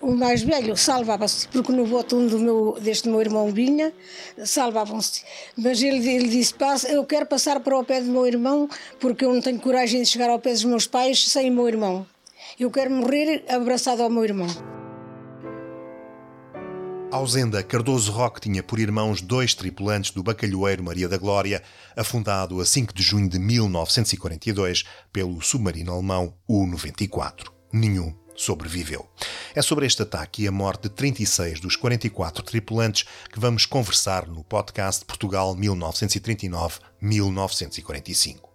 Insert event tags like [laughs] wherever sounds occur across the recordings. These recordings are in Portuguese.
O mais velho salvava-se, porque no voto do meu, deste meu irmão vinha, salvavam-se. Mas ele, ele disse: "Passa- Eu quero passar para o pé do meu irmão, porque eu não tenho coragem de chegar ao pé dos meus pais sem o meu irmão. Eu quero morrer abraçado ao meu irmão. Ausenda Cardoso Roque tinha por irmãos dois tripulantes do bacalhoeiro Maria da Glória, afundado a 5 de junho de 1942 pelo submarino alemão U-94. Nenhum sobreviveu. É sobre este ataque e a morte de 36 dos 44 tripulantes que vamos conversar no podcast Portugal 1939-1945.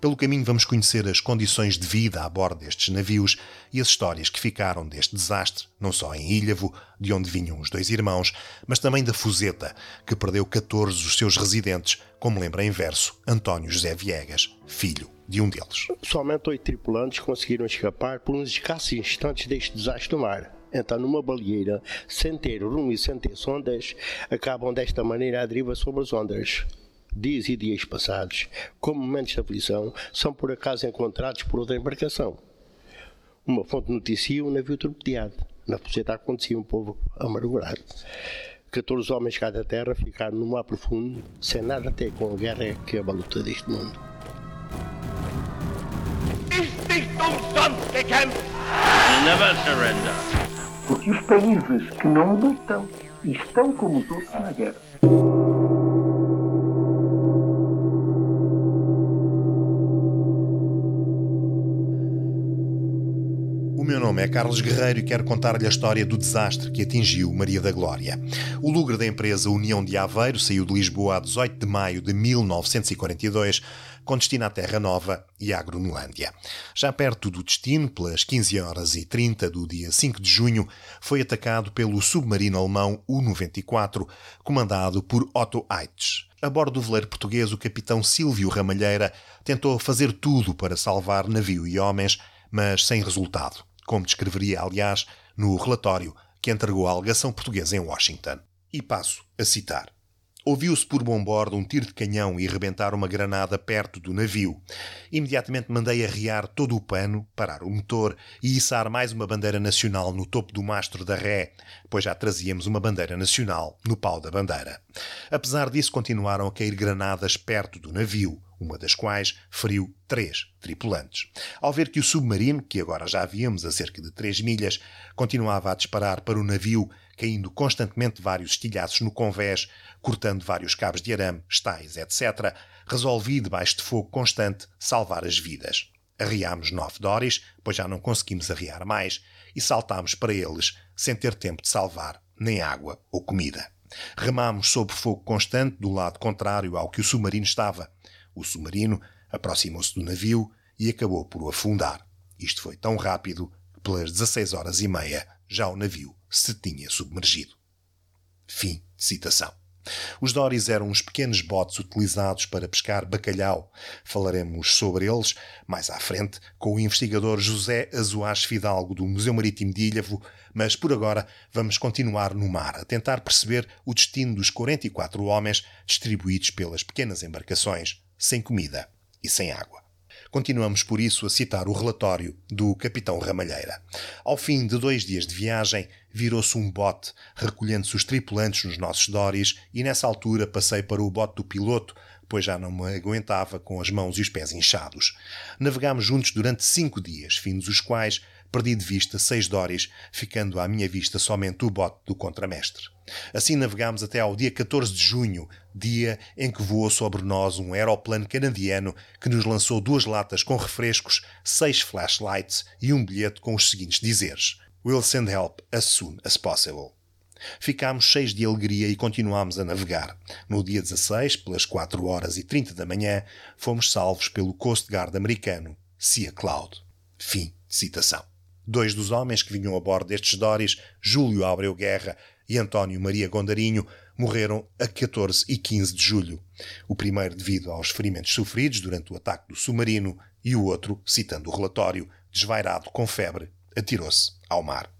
Pelo caminho vamos conhecer as condições de vida a bordo destes navios e as histórias que ficaram deste desastre, não só em Ilhavo, de onde vinham os dois irmãos, mas também da Fuseta, que perdeu 14 dos seus residentes, como lembra em verso António José Viegas, filho de um deles. Somente oito tripulantes conseguiram escapar por uns escassos instantes deste desastre do mar. Entrar numa baleeira, sem ter rumo e sem ter sondas, acabam desta maneira à deriva sobre as ondas. Dias e dias passados, como momentos de aflição, são por acaso encontrados por outra embarcação. Uma fonte noticia um navio torpedeado. Na Fuseta acontecia um povo amargurado. 14 homens cá da terra ficaram no mar profundo, sem nada a ter com a guerra que é a baluta deste mundo. Never surrender. Porque os países que não lutam estão como os outros na guerra. O meu nome é Carlos Guerreiro e quero contar-lhe a história do desastre que atingiu Maria da Glória. O lugre da empresa União de Aveiro saiu de Lisboa a 18 de maio de 1942, com destino à Terra Nova e à Groenlândia. Já perto do destino, pelas 15 horas e 30 do dia 5 de junho, foi atacado pelo submarino alemão U-94, comandado por Otto Eitz. A bordo do veleiro português, o capitão Silvio Ramalheira tentou fazer tudo para salvar navio e homens, mas sem resultado, como descreveria, aliás, no relatório que entregou à alegação portuguesa em Washington. E passo a citar. Ouviu-se por bom bordo um tiro de canhão e rebentar uma granada perto do navio. Imediatamente mandei arriar todo o pano, parar o motor e içar mais uma bandeira nacional no topo do mastro da ré, pois já trazíamos uma bandeira nacional no pau da bandeira. Apesar disso, continuaram a cair granadas perto do navio, uma das quais feriu três tripulantes. Ao ver que o submarino, que agora já víamos a cerca de três milhas, continuava a disparar para o navio, caindo constantemente vários estilhaços no convés, cortando vários cabos de arame, estais, etc., resolvi, debaixo de fogo constante, salvar as vidas. Arriámos nove dóris, pois já não conseguimos arriar mais, e saltámos para eles, sem ter tempo de salvar nem água ou comida. Remámos sob fogo constante do lado contrário ao que o submarino estava. O submarino aproximou-se do navio e acabou por o afundar. Isto foi tão rápido que pelas 16 horas e meia já o navio se tinha submergido. Fim de citação. Os Doris eram uns pequenos botes utilizados para pescar bacalhau. Falaremos sobre eles mais à frente com o investigador José Azuás Fidalgo do Museu Marítimo de Ilhavo, mas por agora vamos continuar no mar a tentar perceber o destino dos 44 homens distribuídos pelas pequenas embarcações, sem comida e sem água. Continuamos por isso a citar o relatório do capitão Ramalheira. Ao fim de dois dias de viagem, virou-se um bote, recolhendo-se os tripulantes nos nossos doris, e nessa altura passei para o bote do piloto, pois já não me aguentava com as mãos e os pés inchados. Navegámos juntos durante cinco dias, fins os quais perdi de vista seis doris, ficando à minha vista somente o bote do contramestre. Assim navegámos até ao dia 14 de junho, dia em que voou sobre nós um aeroplano canadiano que nos lançou duas latas com refrescos, seis flashlights e um bilhete com os seguintes dizeres: We'll send help as soon as possible. Ficámos cheios de alegria e continuámos a navegar. No dia 16, pelas 4 horas e 30 da manhã, fomos salvos pelo Coast Guard americano, Sea Cloud. Fim de citação. Dois dos homens que vinham a bordo destes Doris, Júlio Abreu Guerra e António Maria Gondarinho, morreram a 14 e 15 de julho. O primeiro devido aos ferimentos sofridos durante o ataque do submarino e o outro, citando o relatório, desvairado com febre, atirou-se ao mar.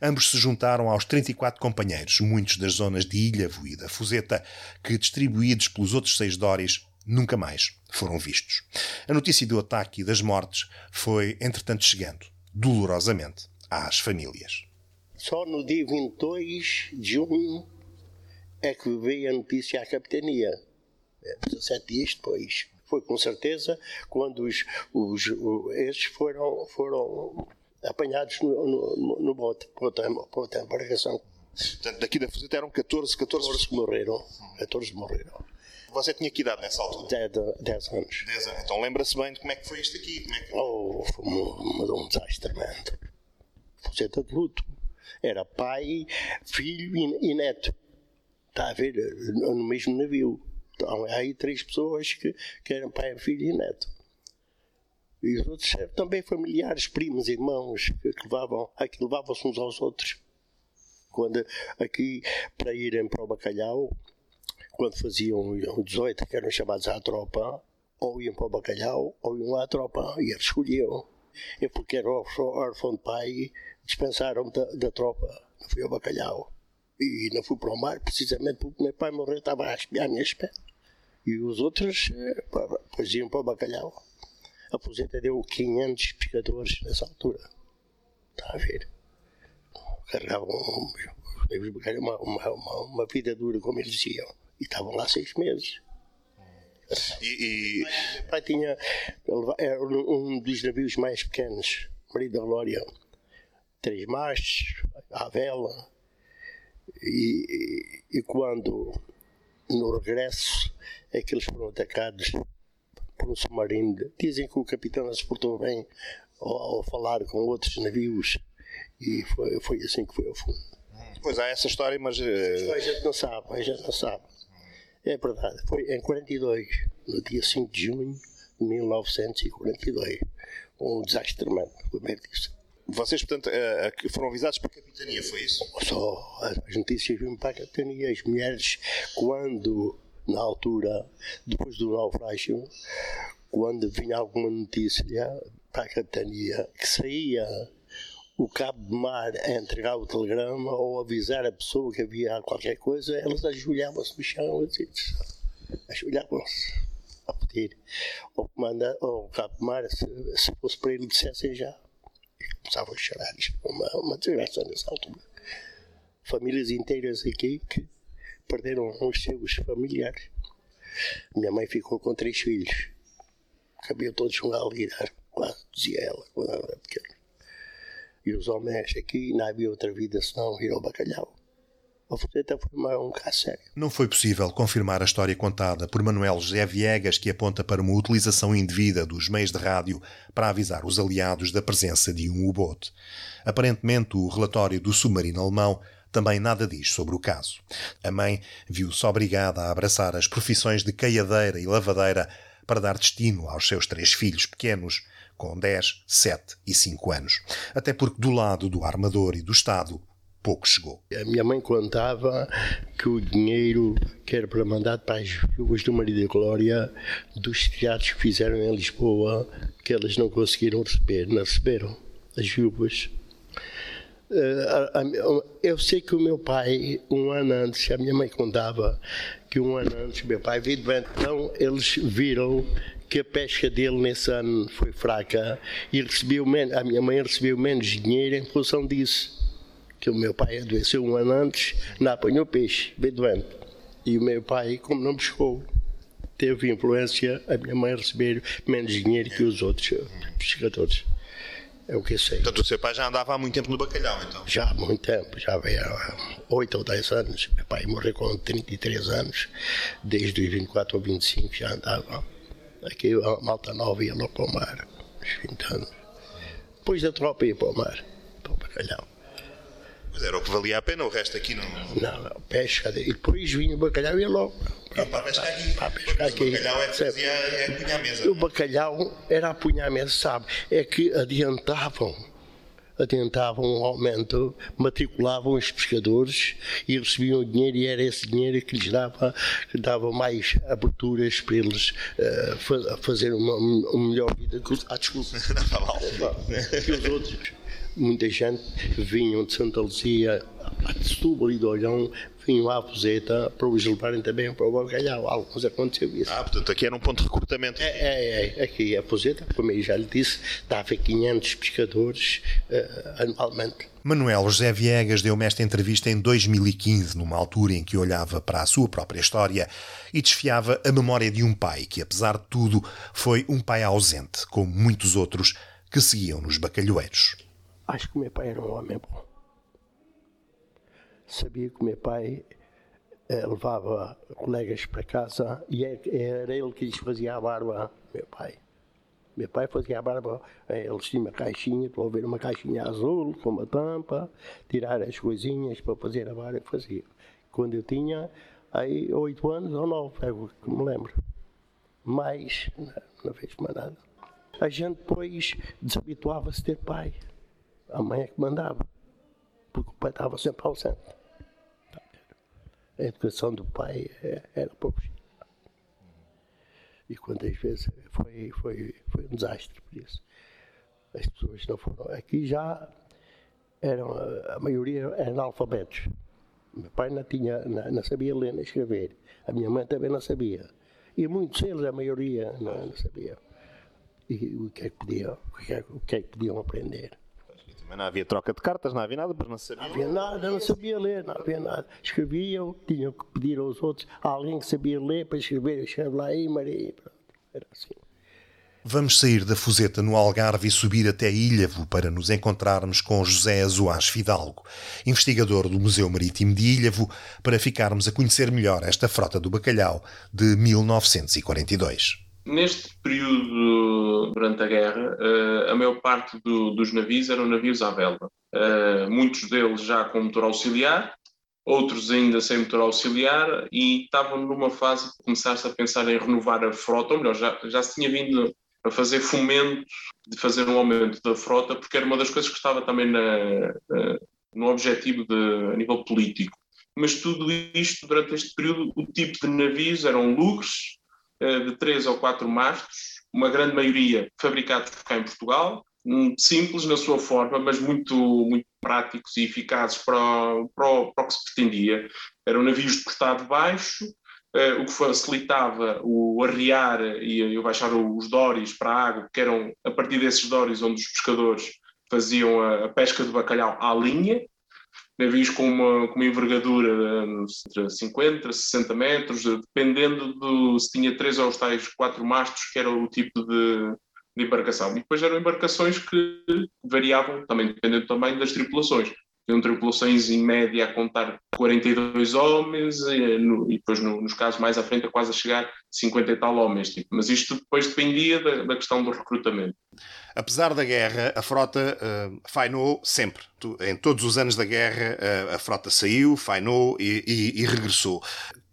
Ambos se juntaram aos 34 companheiros, muitos das zonas de Ilhavo e da Fuseta, que, distribuídos pelos outros seis Dóris, nunca mais foram vistos. A notícia do ataque e das mortes foi, entretanto, chegando, dolorosamente, às famílias. Só no dia 22 de junho é que veio a notícia à capitania. 17 é, dias depois. Foi com certeza quando os, os, os estes foram, foram apanhados no, no, no bote, para outra embarcação. Portanto, daqui da Fuseta eram 14, 14... 14 que morreram. 14 morreram. Você tinha que idade nessa altura? 10, 10 anos. 10 anos. Então lembra-se bem de como é que foi isto aqui? Como é que... Oh, foi um, um desastre tremendo. Fuseta de luto. Era pai, filho e, e neto. Está a ver? No mesmo navio. Então, há aí três pessoas que, que eram pai, filho e neto. E os outros também familiares, primos, irmãos, que levavam, que levavam-se uns aos outros. Quando aqui, para irem para o bacalhau, quando faziam o 18, que eram chamados à tropa, ou iam para o bacalhau, ou iam à tropa, e eles escolhiam. Eu, porque era órfão de pai, dispensaram-me da, da tropa, não fui ao bacalhau. E não fui para o mar, precisamente porque meu pai morreu, estava a espiar minha espera. E os outros, eh, pois iam para o bacalhau. A Fuseta deu 500 pescadores nessa altura. Está a ver? Carregavam uma, uma, uma vida dura, como eles diziam. E estavam lá seis meses. E, e... Meu pai tinha. Era um dos navios mais pequenos, Maria da Glória. Três mastros, à vela. E, e, e quando, no regresso, é que eles foram atacados por um submarino. Dizem que o capitão se portou bem ao, ao, falar com outros navios e foi, foi assim que foi ao fundo. Pois há essa história, mas. Uh... A gente não sabe, a gente não sabe. É verdade, foi em 42, no dia 5 de junho de 1942. Um desastre tremendo, como que disse. Vocês, portanto, uh, foram avisados para a capitania, foi isso? Só as notícias vinham para a capitania. As mulheres, quando na altura, depois do naufrágio, quando vinha alguma notícia para a capitania que saía o cabo de mar a entregar o telegrama ou avisar a pessoa que havia qualquer coisa, elas ajoelhavam-se no chão, ajoelhavam-se a pedir ao comandante, ao cabo de mar, se, se fosse para ele, dissessem já. E começavam a chorar. Isto uma, uma desgraça nessa altura. Famílias inteiras aqui que perderam os seus familiares. Minha mãe ficou com três filhos. Cabiam todos um alvirar, quase dizia ela, quando ela era pequena. E os homens aqui não havia outra vida senão ir ao bacalhau. A fuseta foi um caso sério. Não foi possível confirmar a história contada por Manuel José Viegas, que aponta para uma utilização indevida dos meios de rádio para avisar os aliados da presença de um U-bote. Aparentemente, o relatório do submarino alemão também nada diz sobre o caso. A mãe viu-se obrigada a abraçar as profissões de caiadeira e lavadeira para dar destino aos seus três filhos pequenos, com 10, 7 e 5 anos. Até porque do lado do armador e do Estado, pouco chegou. A minha mãe contava que o dinheiro que era para mandar para as viúvas do Maria da Glória, dos teatros que fizeram em Lisboa, que elas não conseguiram receber, não receberam, as viúvas. Eh, eu sei que o meu pai, um ano antes, a minha mãe contava que um ano antes meu pai veio. Então eles viram que a pesca dele nesse ano foi fraca e recebeu menos, a minha mãe recebeu menos dinheiro em função disso. Que o meu pai adoeceu um ano antes, não apanhou peixe, veio doente. E o meu pai, como não pescou, teve influência a minha mãe receber menos dinheiro que os outros pescadores. É o que eu sei. Portanto, o seu pai já andava há muito tempo no bacalhau, então? Já há muito tempo, já há 8 ou 10 anos. Meu pai morreu com 33 anos, desde os 24 ou 25 já andava. Aqui a malta nova ia lá para o mar, uns 20 anos. Depois da tropa ia para o mar, para o bacalhau. Mas era o que valia a pena, o resto aqui não. Não, não pesca. E depois vinha o bacalhau e ia logo. Para, para pescar aqui. Para pescar aqui. O bacalhau é, fazia, é a mesa. O bacalhau era apunhar a mesa, sabe? É que adiantavam adiantavam um aumento, matriculavam os pescadores e recebiam dinheiro e era esse dinheiro que lhes dava, que dava mais aberturas para eles uh, fazer uma, uma melhor vida. Que os, ah, desculpa, [laughs] que os outros muita gente vinham de Santa Lucia, de Setúbal e de Olhão, vinham à Fuseta para os levarem também para o Bacalhau. Alguns aconteceu isso. Ah, portanto, aqui era um ponto de recrutamento. É, é, é. Aqui a Fuseta, como eu já lhe disse, dava 500 pescadores uh, anualmente. Manuel José Viegas deu-me esta entrevista em 2015, numa altura em que olhava para a sua própria história e desfiava a memória de um pai que, apesar de tudo, foi um pai ausente, como muitos outros que seguiam nos bacalhoeiros. Acho que o meu pai era um homem bom. Sabia que o meu pai eh, levava colegas para casa e é era ele que lhes fazia a barba, meu pai. Meu pai fazia a barba, eh, eles tinham uma caixinha, para ver uma caixinha azul com uma tampa, tirar as coisinhas para fazer a barba, fazia. Quando eu tinha aí oito anos ou nove, é o que me lembro. Mais, não, fez mais nada. A gente depois desabituava-se de ter pai. A mãe é que mandava, porque o pai estava sempre ausente. A educação do pai é, era pouco. E quantas vezes foi, foi, foi um desastre por isso. As pessoas não foram. Aqui já eram, a maioria eram analfabetos. Meu pai não, tinha, não, não, sabia ler nem escrever. A minha mãe também não sabia. E muitos deles, a maioria, não, não sabia. E o que é que podiam, o que é, o que é que podiam aprender? Mas não havia troca de cartas, não havia nada, mas não sabia. Não havia nada, não sabia ler, não havia nada. Escreviam, tinham que pedir aos outros, a alguém que sabia ler para escrever, escreve lá aí, Maria. Pronto. Era assim. Vamos sair da Fuseta no Algarve e subir até Ilhavo para nos encontrarmos com José Azuás Fidalgo, investigador do Museu Marítimo de Ilhavo, para ficarmos a conhecer melhor esta frota do bacalhau de 1942. Neste período, durante a guerra, a maior parte do, dos navios eram navios à vela. Muitos deles já com motor auxiliar, outros ainda sem motor auxiliar, e estavam numa fase de começar-se a pensar em renovar a frota, ou melhor, já, já se tinha vindo a fazer fomento de fazer um aumento da frota, porque era uma das coisas que estava também na, na, no objetivo de, a nível político. Mas tudo isto, durante este período, o tipo de navios eram lugres, de três ou quatro mastros, uma grande maioria fabricados cá em Portugal, simples na sua forma, mas muito, muito práticos e eficazes para, para, para o que se pretendia. Eram navios de portado baixo, o que facilitava o arriar e o baixar os dóris para a água, que eram a partir desses dóris onde os pescadores faziam a, pesca de bacalhau à linha, navios com uma, com uma envergadura entre 50 a 60 metros, dependendo do se tinha três ou os tais quatro mastros, que era o tipo de, de embarcação. E depois eram embarcações que variavam, também dependendo também das tripulações. Tinham tripulações em média a contar 42 homens, e, no, e depois no, nos casos mais à frente a quase a chegar a 50 e tal homens. Tipo. Mas isto depois dependia da, da questão do recrutamento. Apesar da guerra, a frota uh, fainou sempre. Em todos os anos da guerra, uh, a frota saiu, fainou e, e, e, regressou.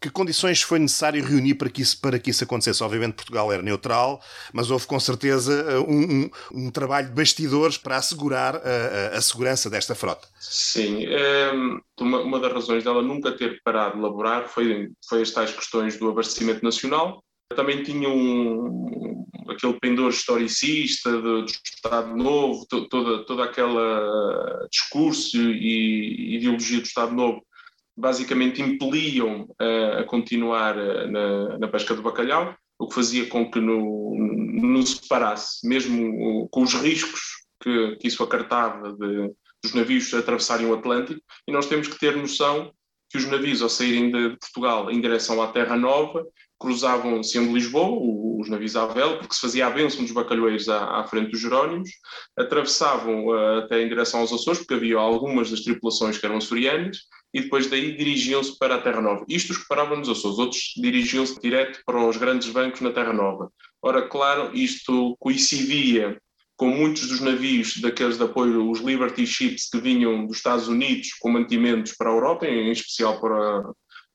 Que condições foi necessário reunir para que, isso, para que isso acontecesse? Obviamente Portugal era neutral, mas houve com certeza uh, um, um, um, trabalho de bastidores para assegurar a, a segurança desta frota. Sim, um, uma, uma, das razões dela nunca ter parado de laborar foi, foi as tais questões do abastecimento nacional. Também tinha um, aquele pendor historicista do, do Estado Novo, to, toda, toda aquela discurso e ideologia do Estado Novo basicamente impeliam uh, a continuar uh, na, na, pesca do bacalhau, o que fazia com que não, não se parasse, mesmo com os riscos que, que isso acartava de, dos navios atravessarem o Atlântico, e nós temos que ter noção que os navios, ao saírem de Portugal em direção à Terra Nova, cruzavam sendo Lisboa, os navios à vela, porque se fazia a bênção dos bacalhoeiros à, à frente dos Jerónimos, atravessavam uh, até em direção aos Açores, porque havia algumas das tripulações que eram açorianas, e depois daí dirigiam-se para a Terra Nova. Isto os que paravam nos Açores, outros dirigiam-se direto para os grandes bancos na Terra Nova. Ora, claro, isto coincidia com muitos dos navios daqueles de apoio, os Liberty Ships que vinham dos Estados Unidos com mantimentos para a Europa, em especial para,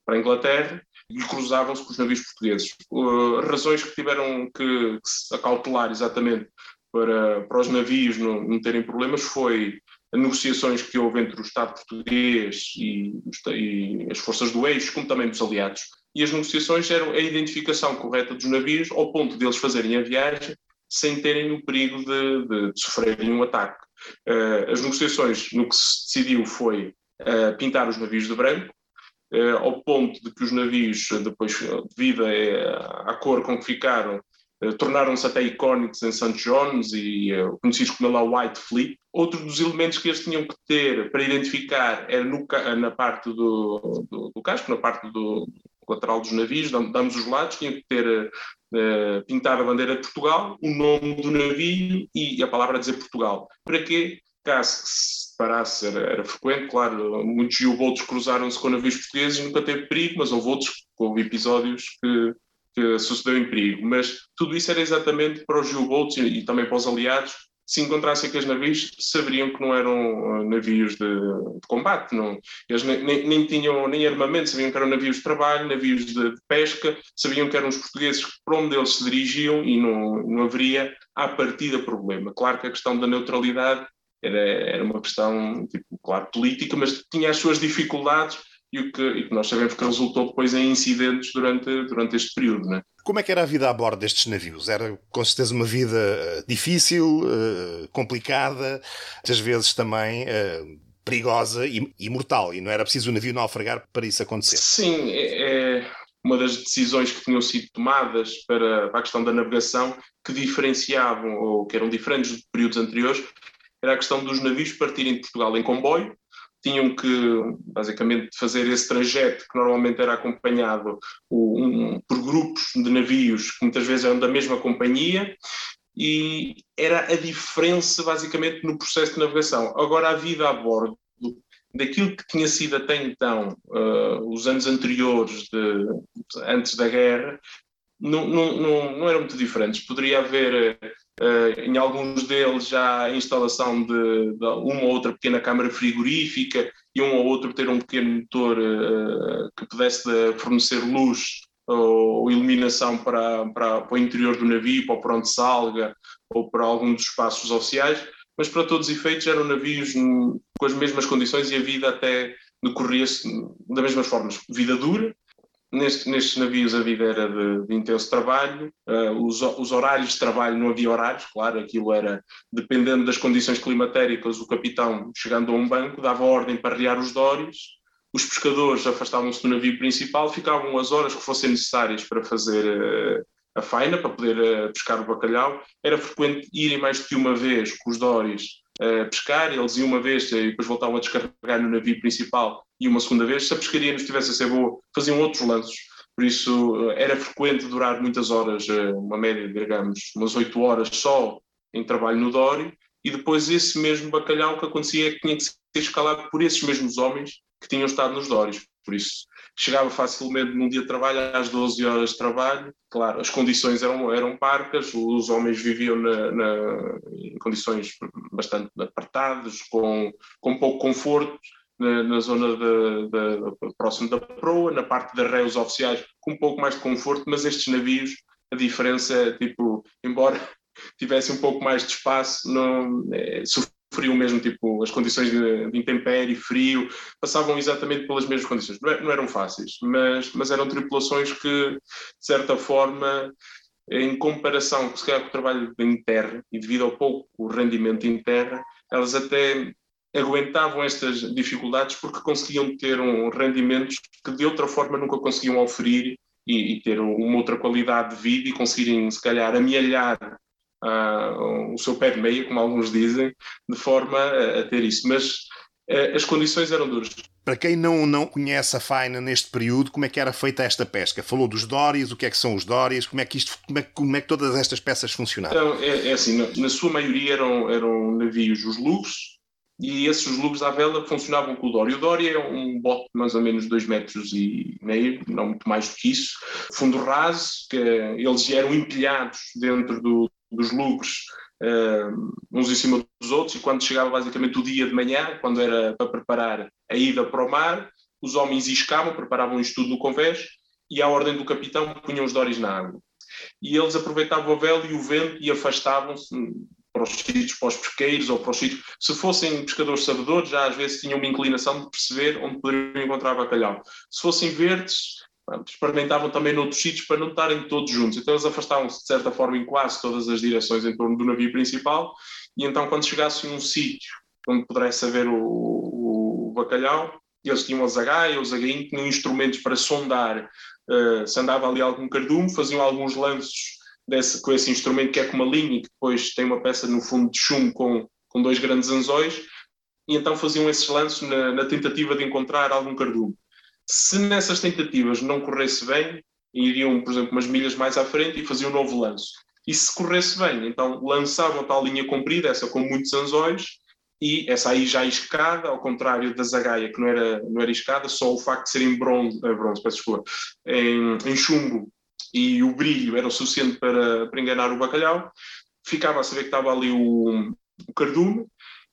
para a Inglaterra, e cruzavam-se com os navios portugueses. Uh, razões que tiveram que, que se acautelar exatamente para, para os navios não, não terem problemas foi negociações que houve entre o Estado português e, e, as forças do eixo, como também dos aliados. E as negociações eram a identificação correta dos navios ao ponto deles fazerem a viagem sem terem o perigo de, de, de sofrerem um ataque. Uh, as negociações, no que se decidiu foi uh, pintar os navios de branco, uh, ao ponto de que os navios, depois, devido à cor com que ficaram, tornaram-se até icónicos em St. John's e conhecidos como a White Fleet. Outro dos elementos que eles tinham que ter para identificar era no, na parte do, do, do casco, na parte do, lateral dos navios, de ambos os lados, tinham que ter uh, pintado a bandeira de Portugal, o nome do navio e a palavra a dizer Portugal. Para quê? Caso que se parasse, era, era frequente, claro, muitos U-boats cruzaram-se com navios portugueses e nunca teve perigo, mas houve outros, houve episódios que, que sucedeu em perigo. Mas tudo isso era exatamente para os U-boats e, e também para os aliados se encontrassem aqueles navios, saberiam que não eram uh, navios de, de combate. Não. Eles nem, nem, nem, tinham nem armamento, sabiam que eram navios de trabalho, navios de, de, pesca, sabiam que eram os portugueses para onde eles se dirigiam e não, não haveria, à partida, problema. Claro que a questão da neutralidade era, era uma questão, tipo, claro, política, mas tinha as suas dificuldades e o que, e que nós sabemos que resultou depois em incidentes durante, durante este período. Né? Como é que era a vida a bordo destes navios? Era com certeza uma vida eh, difícil, eh, complicada, às vezes também eh, perigosa e, e mortal, e não era preciso o navio naufragar para isso acontecer. Sim, é, é uma das decisões que tinham sido tomadas para, para a questão da navegação que diferenciavam ou que eram diferentes de períodos anteriores era a questão dos navios partirem de Portugal em comboio tinham que, basicamente, fazer esse trajeto que normalmente era acompanhado um, por grupos de navios que muitas vezes eram da mesma companhia e era a diferença, basicamente, no processo de navegação. Agora, a vida a bordo daquilo que tinha sido até então, uh, os anos anteriores, de, antes da guerra, não, não, não, não eram muito diferentes. Poderia haver Uh, em alguns deles já a instalação de, de, uma ou outra pequena câmara frigorífica e um ou outro ter um pequeno motor uh, que pudesse fornecer luz ou, ou iluminação para, para, para, o interior do navio, para o pronto salga ou para algum dos espaços oficiais, mas para todos os efeitos eram navios com as mesmas condições e a vida até decorria-se da mesma forma, vida dura, Neste, nestes navios a vida era de, de intenso trabalho, uh, os, os, horários de trabalho não havia horários, claro, aquilo era dependendo das condições climatéricas, o capitão, chegando a um banco, dava ordem para rear os dórios, os pescadores afastavam-se do navio principal, ficavam as horas que fossem necessárias para fazer uh, a faina, para poder uh, pescar o bacalhau. Era frequente irem mais do que uma vez com os dórios pescar, eles iam uma vez e depois voltavam a descarregar no navio principal e uma segunda vez. Se a pescaria não estivesse a ser boa, faziam outros lanços. Por isso era frequente durar muitas horas, uma média, digamos, umas oito horas só em trabalho no Dório, e depois esse mesmo bacalhau que acontecia é que tinha que ser escalado por esses mesmos homens que tinham estado nos Dórios. Por isso chegava facilmente num dia de trabalho às 12 horas de trabalho. Claro, as condições eram, eram parcas, os homens viviam na, na, em condições bastante apertadas, com, com pouco conforto, na, na zona de, de, próximo da proa, na parte das réus oficiais, com um pouco mais de conforto, mas estes navios, a diferença é tipo, embora [laughs] tivessem um pouco mais de espaço, não, é, sofriam mesmo tipo as condições de, de intempérie, frio, passavam exatamente pelas mesmas condições. Não, é, não, eram fáceis, mas, mas eram tripulações que, de certa forma, em comparação se calhar, com o trabalho em terra e devido ao pouco rendimento em terra, elas até aguentavam estas dificuldades porque conseguiam ter um rendimentos que de outra forma nunca conseguiam oferir e, e ter uma outra qualidade de vida e conseguirem se calhar amealhar uh, o seu pé de meia, como alguns dizem, de forma a, a ter isso. Mas uh, as condições eram duras. Para quem não, não conhece a faina neste período, como é que era feita esta pesca? Falou dos dórias, o que é que são os dórias, como é que, isto, como é, como é que todas estas peças funcionavam? Então, é, é assim, na, na, sua maioria eram, eram navios os lugos, e esses lugos à vela funcionavam com o Dória. O Dória é um bote de mais ou menos 2 metros e meio, não muito mais do que isso, fundo raso, que eles eram empilhados dentro do, dos lugos uh, uns em cima dos outros, e quando chegava basicamente o dia de manhã, quando era para preparar a ida para o mar, os homens iscavam, preparavam isto tudo no convés, e à ordem do capitão punham os dóris na água. E eles aproveitavam a vela e o vento e afastavam-se para os sítios, para os pesqueiros ou para os sítios. Se fossem pescadores sabedores, já às vezes tinham uma inclinação de perceber onde poderiam encontrar bacalhau. Se fossem verdes, experimentavam também noutros sítios para não estarem todos juntos. Então eles afastavam-se de certa forma em quase todas as direções em torno do navio principal e então quando chegasse a um sítio onde pudesse haver o, o, bacalhau, eles tinham a zagaia, o zagainho, tinham instrumentos para sondar uh, se andava ali algum cardume, faziam alguns lanços desse, com esse instrumento que é com uma linha que depois tem uma peça no fundo de chumbo com, com dois grandes anzóis e então faziam esses lanços na, na tentativa de encontrar algum cardume. Se nessas tentativas não corresse bem, iriam, por exemplo, umas milhas mais à frente e faziam um novo lanço. E se corresse bem, então lançavam tal linha comprida, essa com muitos anzóis, e essa aí já escada, ao contrário da zagaia, que não era, não era escada, só o facto de ser em bronze, eh, bronze peço desculpa, em, em chumbo e o brilho era o suficiente para, para enganar o bacalhau, ficava a saber que estava ali o, o cardume,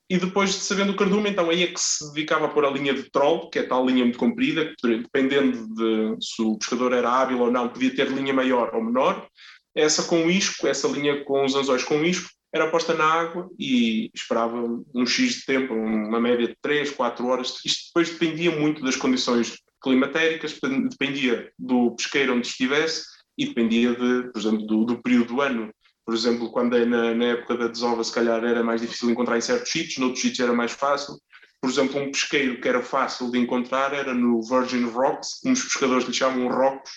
e depois de sabendo o cardume, então aí é que se dedicava a pôr a linha de troll, que é tal linha muito comprida, que dependendo de se o pescador era hábil ou não, podia ter linha maior ou menor. Essa com isco, essa linha com os anzóis com isco, era posta na água e esperava um X de tempo, uma média de 3, 4 horas. Isto depois dependia muito das condições climatéricas, dependia do pesqueiro onde estivesse e dependia, de, por exemplo, do, do período do ano por exemplo, quando é na, na, época da desova, se calhar era mais difícil encontrar em certos sítios, noutros sítios era mais fácil. Por exemplo, um pesqueiro que era fácil de encontrar era no Virgin Rocks, como os pescadores lhe chamam rocos.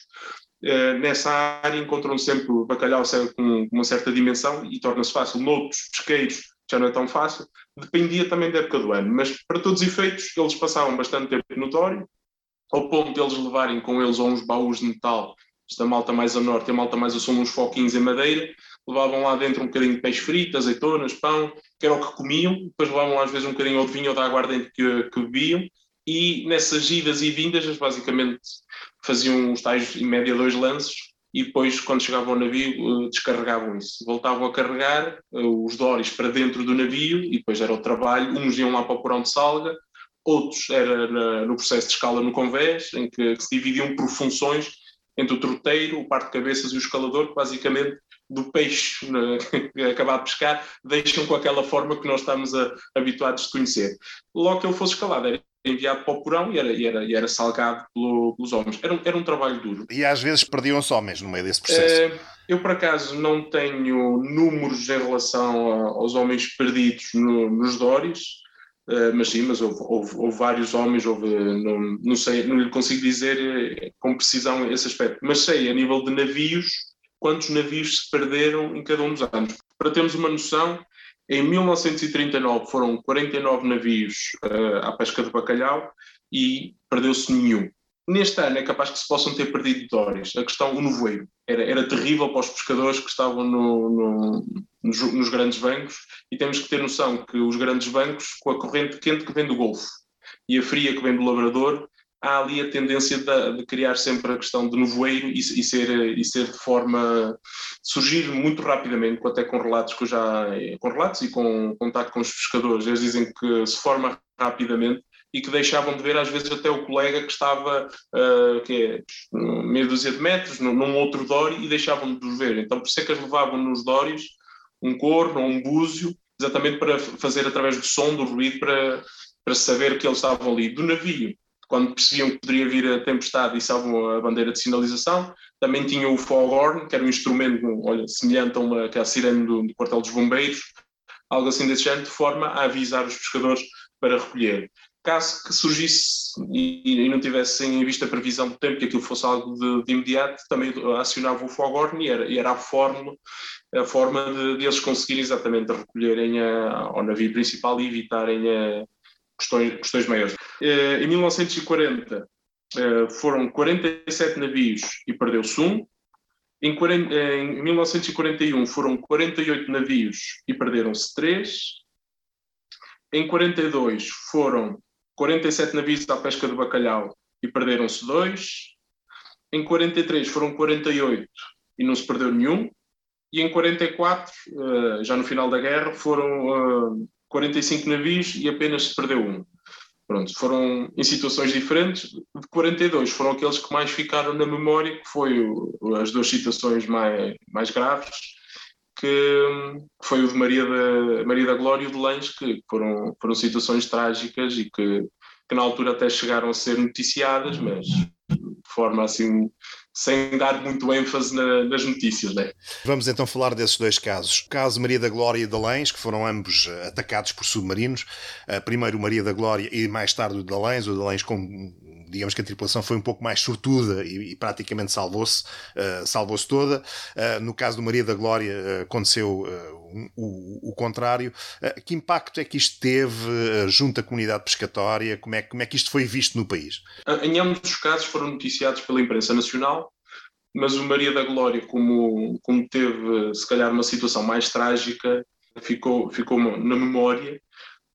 Uh, nessa área encontram sempre bacalhau com uma certa dimensão e torna-se fácil. Noutros pesqueiros já não é tão fácil. Dependia também da época do ano, mas para todos os efeitos, eles passavam bastante tempo notório, ao ponto de eles levarem com eles uns baús de metal esta malta mais a norte e a malta mais a sul, uns foquinhos em madeira, levavam lá dentro um bocadinho de peixe frito, azeitonas, pão, que era o que comiam, depois levavam às vezes um bocadinho de vinho ou de aguardente que, que bebiam, e nessas idas e vindas, basicamente faziam os tais, em média, dois lances, e depois, quando chegavam ao navio, eh, descarregavam isso. Voltavam a carregar eh, os dóris para dentro do navio, e depois era o trabalho, uns iam lá para o porão de salga, outros era no processo de escala no convés, em que, que se dividiam por funções, entre o troteiro, o par de cabeças e o escalador, que basicamente do peixe [laughs] né, acabar de pescar, deixam com aquela forma que nós estamos a, habituados de conhecer. Logo que ele fosse escalado, era enviado para o porão e era, e era, e era salgado pelo, pelos homens. Era um, era um trabalho duro. E às vezes perdiam-se homens no meio desse processo. Uh, eu, por acaso, não tenho números em relação a, aos homens perdidos no, nos Dóris, uh, mas sim, mas houve, houve, houve vários homens, houve, não, não, sei, não lhe consigo dizer eh, com precisão esse aspecto, mas sei, a nível de navios, quantos navios se perderam em cada um dos anos. Para termos uma noção, em 1939 foram 49 navios uh, à pesca de bacalhau e perdeu-se nenhum. Neste ano é capaz que se possam ter perdido dólares. A questão, o nevoeiro, era, era terrível para os pescadores que estavam no, no, nos, nos, grandes bancos e temos que ter noção que os grandes bancos, com a corrente quente que vem do Golfo e a fria que vem do Labrador, há ali a tendência de, de, criar sempre a questão de nevoeiro e, e, ser, e ser de forma. surgir muito rapidamente, até com relatos que eu já. com relatos e com contato com os pescadores. Eles dizem que se forma rapidamente e que deixavam de ver às vezes até o colega que estava uh, que é, meia dúzia de metros num outro dóri e deixavam de os ver. Então por isso é que eles levavam nos dóris um corno ou um búzio, exatamente para fazer através do som, do ruído, para, para saber que eles estavam ali. Do navio, quando percebiam que poderia vir a tempestade e salvam a bandeira de sinalização. Também tinha o foghorn, que era um instrumento olha, semelhante a uma que é a sirene do, do, quartel dos bombeiros, algo assim desse género, de forma a avisar os pescadores para recolher. Caso que surgisse e, e não tivesse em vista a previsão do tempo, que aquilo fosse algo de, de imediato, também acionava o foghorn e era, e era a, fórmula, a forma de, de eles conseguirem exatamente recolherem a, ao navio principal e evitarem a, questões, questões maiores. Eh, em 1940 eh, foram 47 navios e perdeu-se um. Em, 40, em 1941 foram 48 navios e perderam-se três. Em 42 foram 47 navios à pesca de bacalhau e perderam-se dois. Em 43 foram 48 e não se perdeu nenhum. E em 44, eh, já no final da guerra, foram 45 navios e apenas se perdeu um. Pronto, foram em situações diferentes. De 42 foram aqueles que mais ficaram na memória, que foi o, as duas situações mais, mais graves, que foi o de Maria da, Maria da Glória e o de Lães, que foram, foram situações trágicas e que, que na altura até chegaram a ser noticiadas, mas forma assim, sem dar muito ênfase na, nas notícias. Né? Vamos então falar desses dois casos. O caso Maria da Glória e de Lens, que foram ambos eh, atacados por submarinos. Uh, primeiro Maria da Glória e mais tarde o de Lens. O de Lens com digamos que a tripulação foi um pouco mais sortuda e, e praticamente salvou-se uh, salvou-se toda. Uh, no caso do Maria da Glória uh, aconteceu um, o, o, contrário. que impacto é que isto teve junto à comunidade pescatória? Como é, como é que isto foi visto no país? Em ambos os casos foram noticiados pela imprensa nacional, mas o Maria da Glória, como, como teve se calhar uma situação mais trágica, ficou, ficou na memória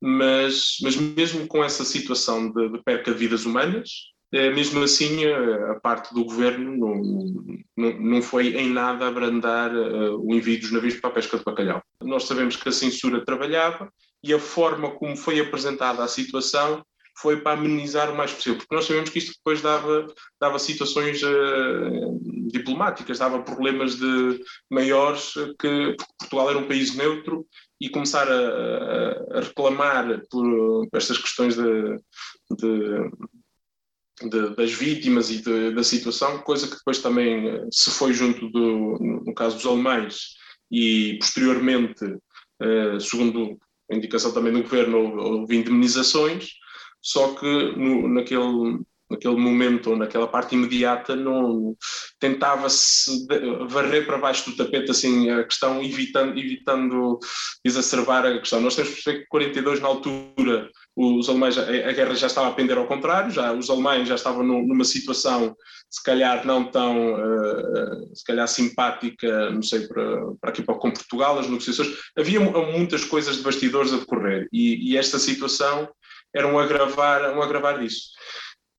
mas, mas mesmo com essa situação de, de perca de vidas humanas, eh, mesmo assim a, a parte do governo não, não, não, foi em nada abrandar uh, o envio dos navios para a pesca de bacalhau. Nós sabemos que a censura trabalhava e a forma como foi apresentada a situação foi para amenizar o mais possível, porque nós sabemos que isto depois dava, dava situações uh, diplomáticas, dava problemas de maiores, que Portugal era um país neutro e começar a, a reclamar por, estas questões de, de, de, das vítimas e da situação, coisa que depois também eh, se foi junto do, no caso dos alemães e posteriormente, eh, segundo a indicação também do governo, houve indemnizações, só que no, naquele naquele momento ou naquela parte imediata não tentava-se varrer para baixo do tapete assim a questão evitando, evitando exacerbar a questão. Nós temos que perceber que 42 na altura os alemães, a guerra já estava a pender ao contrário, já, os alemães já estavam numa situação se calhar não tão uh, se calhar simpática, não sei, para, para aqui para com Portugal, as negociações, havia muitas coisas de bastidores a decorrer e, e esta situação era um agravar, um agravar disso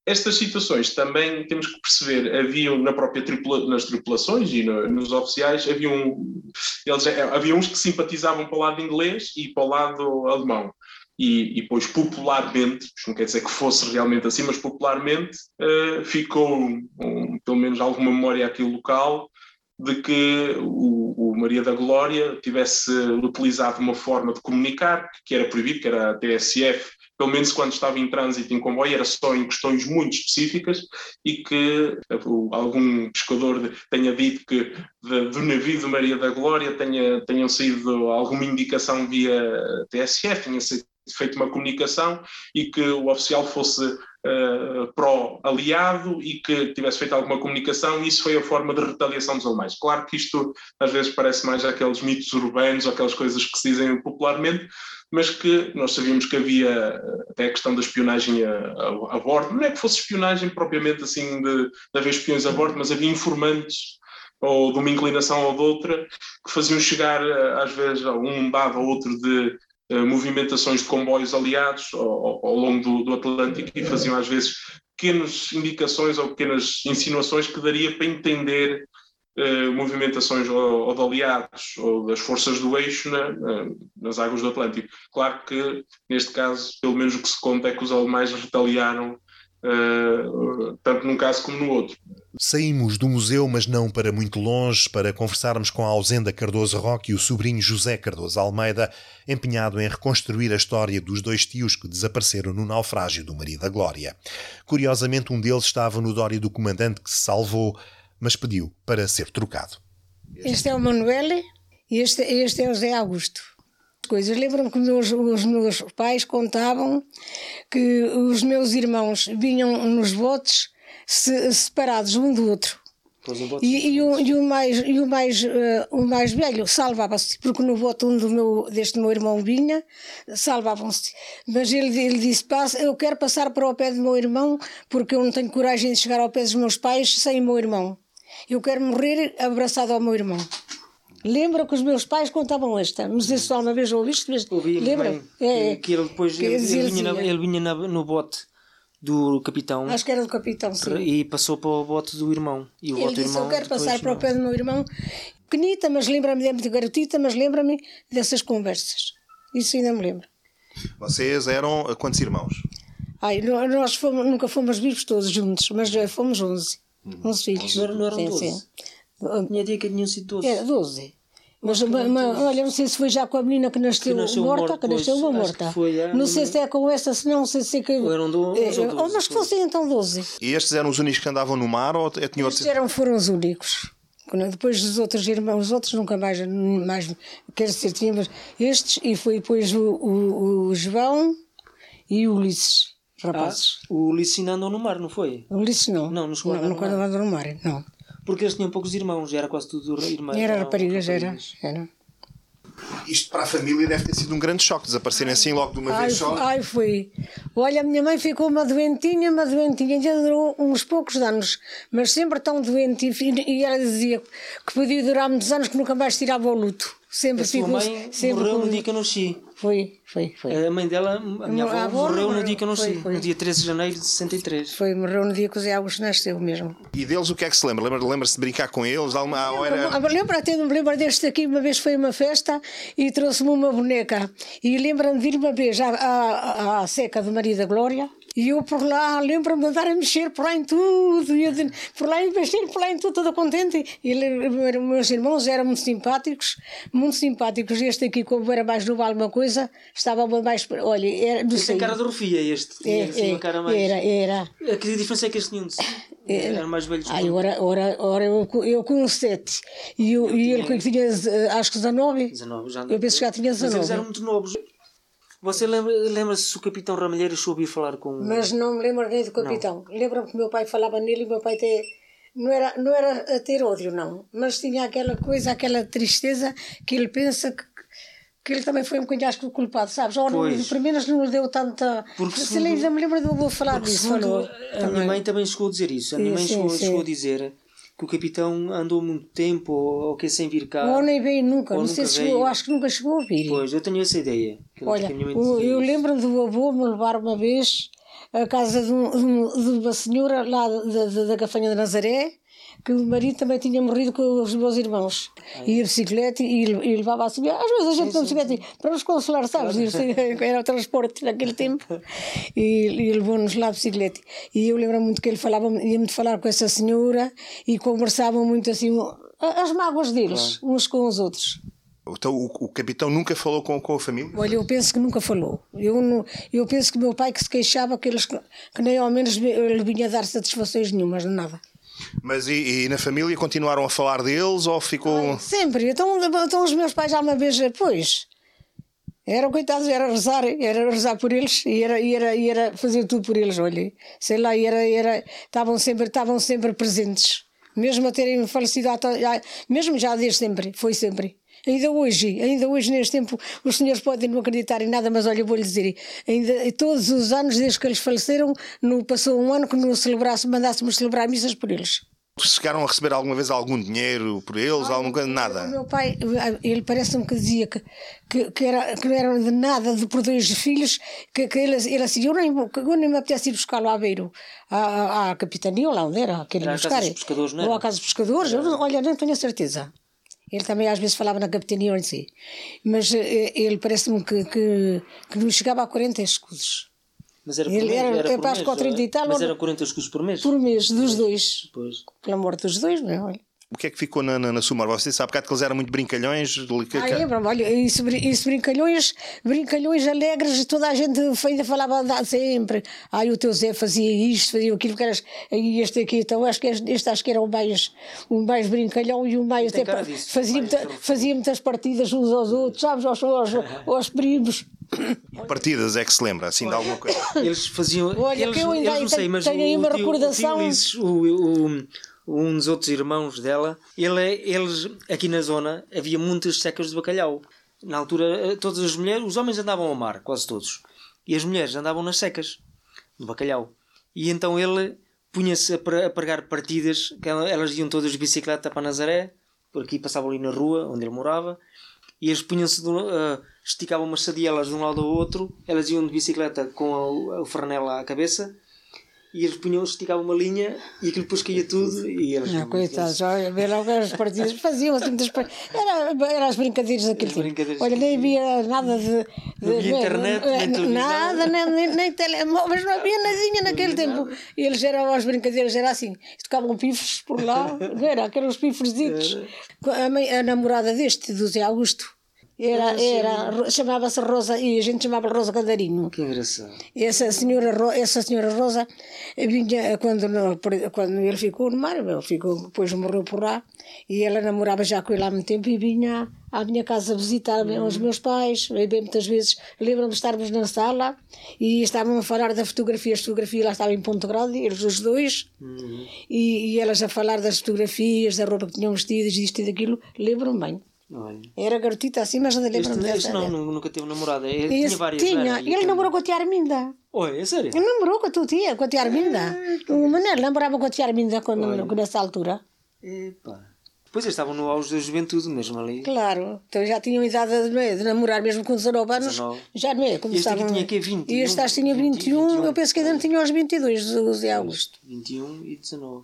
estas situações também temos que perceber, haviam na própria tripula, nas tripulações e no, nos oficiais, havia, um, eles, havia uns que simpatizavam para o lado inglês e para o lado alemão. E, e popularmente, não quer dizer que fosse realmente assim, mas popularmente uh, ficou um, pelo menos alguma memória aqui local de que o, o, Maria da Glória tivesse utilizado uma forma de comunicar que era proibido, que era a TSF, pelo menos quando estava em trânsito em comboio, era só em questões muito específicas e que algum pescador tenha dito que do navio de Maria da Glória tenha, tenham sido alguma indicação via TSF, tenha sido feito uma comunicação e que o oficial fosse uh, pró-aliado e que tivesse feito alguma comunicação, isso foi a forma de retaliação dos alemães. Claro que isto às vezes parece mais aqueles mitos urbanos, aquelas coisas que se dizem popularmente, mas que nós sabíamos que havia até a questão da espionagem a, a, a bordo, não é que fosse espionagem propriamente assim de, de haver espiões a bordo, mas havia informantes ou de uma inclinação ou de outra, que faziam chegar às vezes a um dado ou outro de movimentações de comboios aliados ao, ao longo do, do, Atlântico e faziam às vezes pequenas indicações ou pequenas insinuações que daria para entender uh, movimentações ou, ou, de aliados ou das forças do eixo na, na, nas águas do Atlântico. Claro que, neste caso, pelo menos o que se conta é que os alemães retaliaram Uh, tanto num caso como no outro. Saímos do museu, mas não para muito longe, para conversarmos com a ausenda Cardoso Roque e o sobrinho José Cardoso Almeida, empenhado em reconstruir a história dos dois tios que desapareceram no naufrágio do Maria da Glória. Curiosamente, um deles estava no dório do comandante que se salvou, mas pediu para ser trocado. Este é o Manuel e este, este é o José Augusto. Coisas. Lembro-me que meus, os meus pais contavam que os meus irmãos vinham nos botes se, separados um do outro. E, e, o, e, o, mais, e o, mais, uh, o mais velho salvava-se, porque no bote um do meu, deste meu irmão vinha, salvavam-se. Mas ele, ele disse: Eu quero passar para o pé do meu irmão, porque eu não tenho coragem de chegar ao pé dos meus pais sem o meu irmão. Eu quero morrer abraçado ao meu irmão. Lembra que os meus pais contavam esta? Não sei se só uma vez ouviste. Ouvi, lembra? É, que, que, ele depois que ele, ele, vinha, na, ele vinha na, no bote do capitão. Acho que era do capitão, sim. E passou para o bote do irmão. E o ele disse: irmão, Eu quero passar para o pé do meu irmão, pequenita, mas lembra-me de garotita, mas lembra-me dessas conversas. Isso ainda me lembro. Vocês eram quantos irmãos? Ai, nós fomos, nunca fomos vivos todos juntos, mas fomos 11. 11 filhos. Não, não eram 12? Sim, sim. Tinha dia que tinham sido 12. Era 12. Mas, mas, mas, olha, não sei se foi já com a menina que nasceu, que nasceu morta, morto, que nasceu uma morta. Foi, é, não sei se é com essa, se não sei se é que. Ou eram 12. É, ou 12 oh, mas fossem então 12. E estes eram os únicos que andavam no mar ou tinha outros? Estes eram, foram os únicos. Depois dos outros irmãos, os outros nunca mais, mais quer dizer, tínhamos estes e foi depois o, o, o João e o Ulisses, rapazes. Ah, o Ulisses ainda andou no mar, não foi? O Ulisses não. Não, não chegou não, no, no andou no mar, não. Porque eles tinham poucos irmãos, era quase tudo irmãos. Era raparigas, era. era. Isto para a família deve ter sido um grande choque, desaparecerem assim logo de uma ai, vez só. Ai, foi. Olha, a minha mãe ficou uma doentinha, uma doentinha, já durou uns poucos anos, mas sempre tão doente. E, ela dizia que podia durar muitos anos, que nunca mais tirava o luto. Sempre a ficou. mãe sempre morreu com... no dia que eu nasci. Foi, foi, foi. A mãe dela, a minha avó, avó morreu, no dia que eu nasci, foi, foi. no dia 13 de janeiro de 63. Foi, morreu no dia que o Zé Augusto nasceu mesmo. E deles o que é que se lembra? Lembra-se lembra de brincar com eles? Alguma, lembra, era... lembra, até me lembro deste aqui, uma vez foi uma festa e trouxe-me uma boneca. E lembra-me de ir uma vez à, à, à seca do Maria da Glória e eu por lá lembro-me de andar a mexer por lá em tudo, e de, por lá a mexer por lá em tudo, toda contente. E ele, meus irmãos eram muito simpáticos, muito simpáticos. Este aqui, como era mais novo alguma coisa, estava mais. Olha, era. Sei. Tem cara de rufia este, tinha é, assim é, uma cara mais. Era, era. A que diferença é que este tinham de era, era mais velho. Ai, ora, ora, ora eu, eu com 7 e, eu, e ele que tinha acho que 19. 19 já eu penso que já tinha 19. Mas eles eram muito novos. Você lembra-se lembra se o capitão Ramalheiros ouvir falar com. Mas não me lembro nem do capitão. Lembro-me que meu pai falava nele e meu pai te... não, era, não era a ter ódio, não. Mas tinha aquela coisa, aquela tristeza que ele pensa que, que ele também foi um bocadinho acho que culpado, sabes? Ou não, pelo menos não lhe deu tanta. Porque se segundo, ainda me lembro de eu vou falar disso. Falou, a também. minha mãe também chegou a dizer isso. A minha mãe sim, chegou, sim. chegou a dizer que o capitão andou muito tempo ou, ou que sem vir cá. Ou nem veio nunca, não sei se chegou, acho que nunca chegou a vir. Pois, eu tenho essa ideia. Olha, eu, eu lembro do avô me levar uma vez à casa de, um, de uma senhora lá da, da, da Gafanha de Nazaré que o marido também tinha morrido com os meus irmãos. Ai. Ia de bicicleta e, e levava a subir. Às vezes a gente não bicicleta para nos consolar, sabes? Era o transporte naquele tempo. E, e levou-nos lá a bicicleta. E eu lembro muito que ele falava, ia muito falar com essa senhora e conversavam muito assim, as mágoas deles, claro. uns com os outros. Então o, o, capitão nunca falou com, com a família? Olha, eu penso que nunca falou. Eu, não, eu penso que meu pai que se queixava que, eles, que nem ao menos lhe vinha dar satisfações nenhumas, nada. Mas e, e, na família continuaram a falar deles ou ficou. Ai, sempre. Então, então os meus pais já uma vez, pois. Eram coitados, era rezar, era rezar por eles e era, era, era fazer tudo por eles, olha. Sei lá, era, era, estavam, sempre, estavam sempre presentes. Mesmo a terem falecido, mesmo já desde sempre, foi sempre. Ainda hoje, ainda hoje neste tempo, os senhores podem não acreditar em nada, mas olha, eu vou-lhe dizer, ainda todos os anos desde que eles faleceram, no, passou um ano que não celebrasse, mandássemos celebrar missas por eles. Chegaram a receber alguma vez algum dinheiro por eles? Ah, alguma coisa? Nada? O meu pai, ele parece-me que dizia que, que, que, era, que não eram de nada de por dois filhos, que, que ele, ele assim, eu nem, eu nem me apetece ir buscá-lo à Beiro, à, à capitania, ou lá onde era, aquele buscar. Casa dos pescadores, não é? Ou à casa dos pescadores, eu, olha, não tenho a certeza. Ele também às vezes falava na capitania em si. Mas eh, ele parece-me que, que, que não chegava a 40 escudos. Mas era por ele mês, era, era por mês, 30 e tal. Mas era 40 escudos por mês? Por mês, dos dois. Pois. Pela morte dos dois, não é? Olha. O que é que ficou na, na, na sua memória? Você sabe que eles eram muito brincalhões? Ah, lembro-me, olha, isso, isso brincalhões, brincalhões alegres, toda a gente ainda falava sempre. Ai, o teu Zé fazia isto, fazia aquilo, que eras, este aqui, então acho que este, este acho que era o mais, o mais brincalhão e o mais. Até, fazia, muita, fazia muitas partidas uns aos outros, sabes, aos, aos, [laughs] aos primos. [coughs] Partidas é que se lembra, assim, de alguma coisa. Eles faziam. Olha, eles, que eu ainda eles, não sei, mas tenho aí uma recordação. O, o, o, um dos outros irmãos dela, ele, é, eles, aqui na zona, havia muitas secas de bacalhau. Na altura, eh, todas as mulheres, os homens andavam ao mar, quase todos. E as mulheres andavam nas secas do bacalhau. E então ele punha-se a, pregar partidas, elas iam todas de bicicleta para Nazaré, por aqui passavam ali na rua onde ele morava, e eles punham-se, uh, esticavam umas sadielas de um lado ao outro, elas iam de bicicleta com o, o à cabeça, e eles punham, esticavam uma linha e aquilo depois caía tudo e eles. Ah, coitados, olha, lá as partidas, faziam assim muitas par- era, era as brincadeiras daquele tempo. brincadeiras Olha, nem havia nada de. Não de- havia internet, nem eh, televisão. Nada, nem, nem, nem telemóveis, não havia nadinha naquele tempo. E eles eram as brincadeiras, era assim, tocavam pifes por lá, [laughs] não era? Aqueles pifes ditos. A, a namorada deste, do Zé Augusto, era, era, chamava-se Rosa, e a gente chamava Rosa Candarinho. Que engraçado. Essa senhora, essa senhora Rosa vinha quando, não- quando ele ficou no mar, ele ficou, depois morreu por lá, e ela namorava já com ele há muito tempo e vinha à minha casa visitar os meus pais, veio bem muitas vezes. Lembro-me de estarmos na sala e estavam a falar da fotografia, as fotografias lá estavam em ponto grande, eles os dois, e, e elas a falar das fotografias, da roupa que tinham vestido, isto e daquilo, lembro-me bem. Olha. Era garotita assim, mas ainda Este, lembro-me este dessa. não, nu- nunca teve namorada. Ele Esse tinha várias. tinha, não era? ele namorou com a tia Arminda. Oi, é sério? Ele namorou com a tua tia, com a tia Arminda. O Manel namorava com a tia Arminda quando, nessa altura. Epá. Depois eles estavam no auge da juventude mesmo ali. Claro, então já tinham idade de, não é, de namorar mesmo com 19 anos. 19. Já não é? Começavam... aqui tinha quê? 21? E este que tinha 21, 21, eu penso que ainda não tinha aos 22, o Zé Augusto. 21 e 19.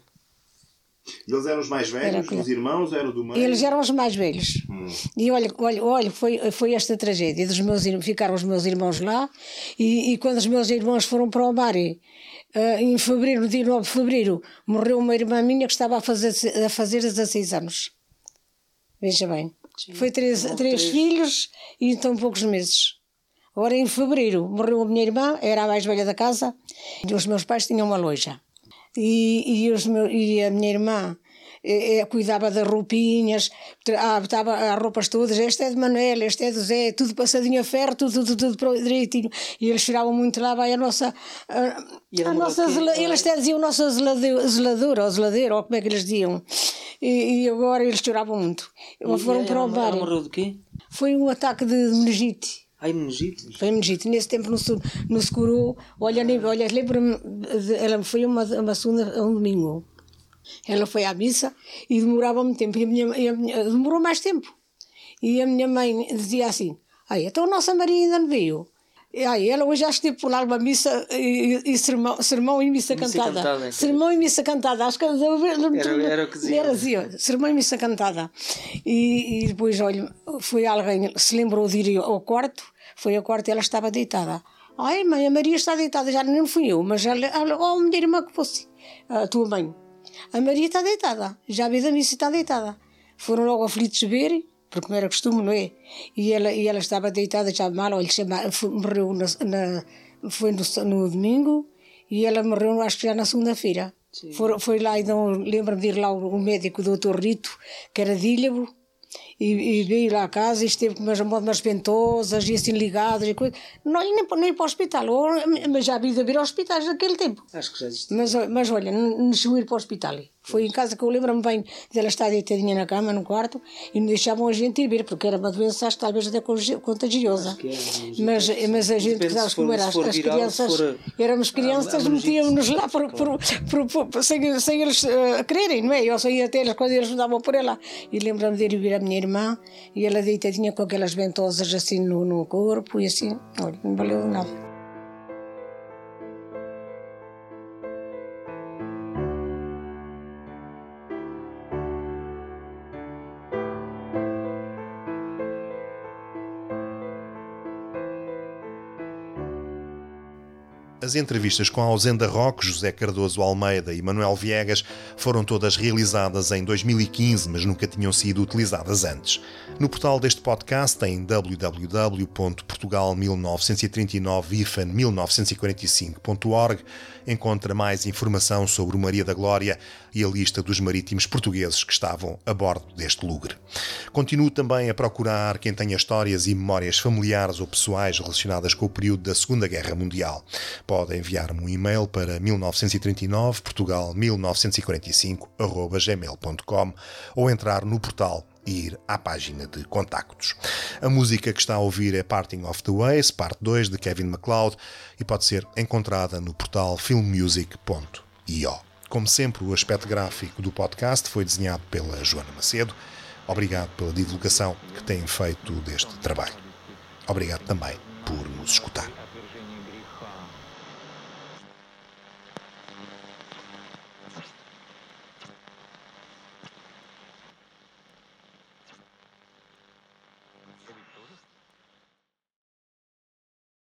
Eles eram os mais Era velhos, claro. os irmãos, eram do meio. Eles eram os mais velhos. E olha, olha, olha foi, foi esta tragédia. Dos meus, ficaram os meus irmãos lá e, e quando os meus irmãos foram para o mar, eh, em fevereiro, dia 9 de fevereiro, morreu uma irmã minha que estava a fazer, a fazer 16 anos. Veja bem. Foi três, três três. filhos e então poucos meses. Agora em fevereiro morreu a minha irmã, era a mais velha da casa, e os meus pais tinham uma loja. E, e, os meu, e a minha irmã eh, eh, cuidava das roupinhas, tra- ah, as roupas todas, esta é de Manuel, esta é do Zé, tudo passadinho a ferro, tudo, tudo, tudo para- direitinho. E eles tiravam muito lá, vai a nossa. A, a nossa de zela- eles até diziam nossa zelade- zeladora, ou zeladeira, ou como é que eles diziam. E, e agora eles choravam muito. E Foram para o bar. ela morreu de quê? Foi um ataque de meningite. Ai, meningite. Foi meningite. Nesse tempo não se, não se curou. Olha, olha lembro-me, ela foi uma, uma segunda, um domingo. Ela foi à missa e demorava muito tempo. E a minha, e a minha- demorou mais tempo. E a minha mãe dizia assim: Ai, então a nossa Maria ainda não veio. E, ai, ela hoje já esteve por lá uma missa e, e sermão, sermão e missa, Missa cantada. cantada, é. sermão e missa cantada. Acho que Era- era o que dizia. Era assim, sermão e missa cantada. E, e depois, olha, foi alguém, se lembrou de ir ao quarto, foi ao quarto e ela estava deitada. Ai, mãe, a Maria está deitada, já não fui eu, mas ela, ela oh, minha irmã que fosse, a tua mãe. A Maria está deitada, já veio da missa está deitada. Foram logo aflitos ver, porque não era costume, não é? E ela, e ela estava deitada já mal, olha, morreu na, na- foi no, no domingo e ela morreu, acho que já na segunda-feira. Foi, foi lá, então, lembro-me de ir lá o, médico, o doutor Rito, que era de Ílhavo, e, e veio lá a casa e esteve com umas, umas ventosas e assim ligadas e coisas. Não, e nem, nem para o hospital, mas já havia de haver hospitais naquele tempo. Acho que já existe. Mas, mas olha, não chegou ir para o hospital. Foi em casa que eu lembro-me bem dela estar deitadinha na cama, no quarto, e não deixavam a gente ir ver, porque era uma doença, acho que talvez até contagiosa. era, Mas, mas a gente, Depende sabes como era, as, viral, crianças, for, éramos ah, crianças, a meningite. metíamos-nos lá por, por, por- por- sem, sem eles eh, quererem, não é? Eu saía até eles quando eles me davam por ela. E lembro-me de ir ver a minha irmã, e ela deitadinha com aquelas ventosas assim no, no corpo, e assim, olha, não valeu nada. As entrevistas com Ausenda Roque, José Cardoso Almeida e Manuel Viegas foram todas realizadas em 2015, mas nunca tinham sido utilizadas antes. No portal deste podcast, em www.portugal1939-1945.org, encontra mais informação sobre o Maria da Glória e a lista dos marítimos portugueses que estavam a bordo deste lugre. Continuo também a procurar quem tenha histórias e memórias familiares ou pessoais relacionadas com o período da Segunda Guerra Mundial. Pode enviar-me um e-mail para 1939 portugal 1945 gmail.com ou entrar no portal e ir à página de contactos. A música que está a ouvir é Parting of the Ways, parte 2 de Kevin MacLeod e pode ser encontrada no portal filmmusic.io. Como sempre, o aspecto gráfico do podcast foi desenhado pela Joana Macedo. Obrigado pela divulgação que têm feito deste trabalho. Obrigado também por nos escutar.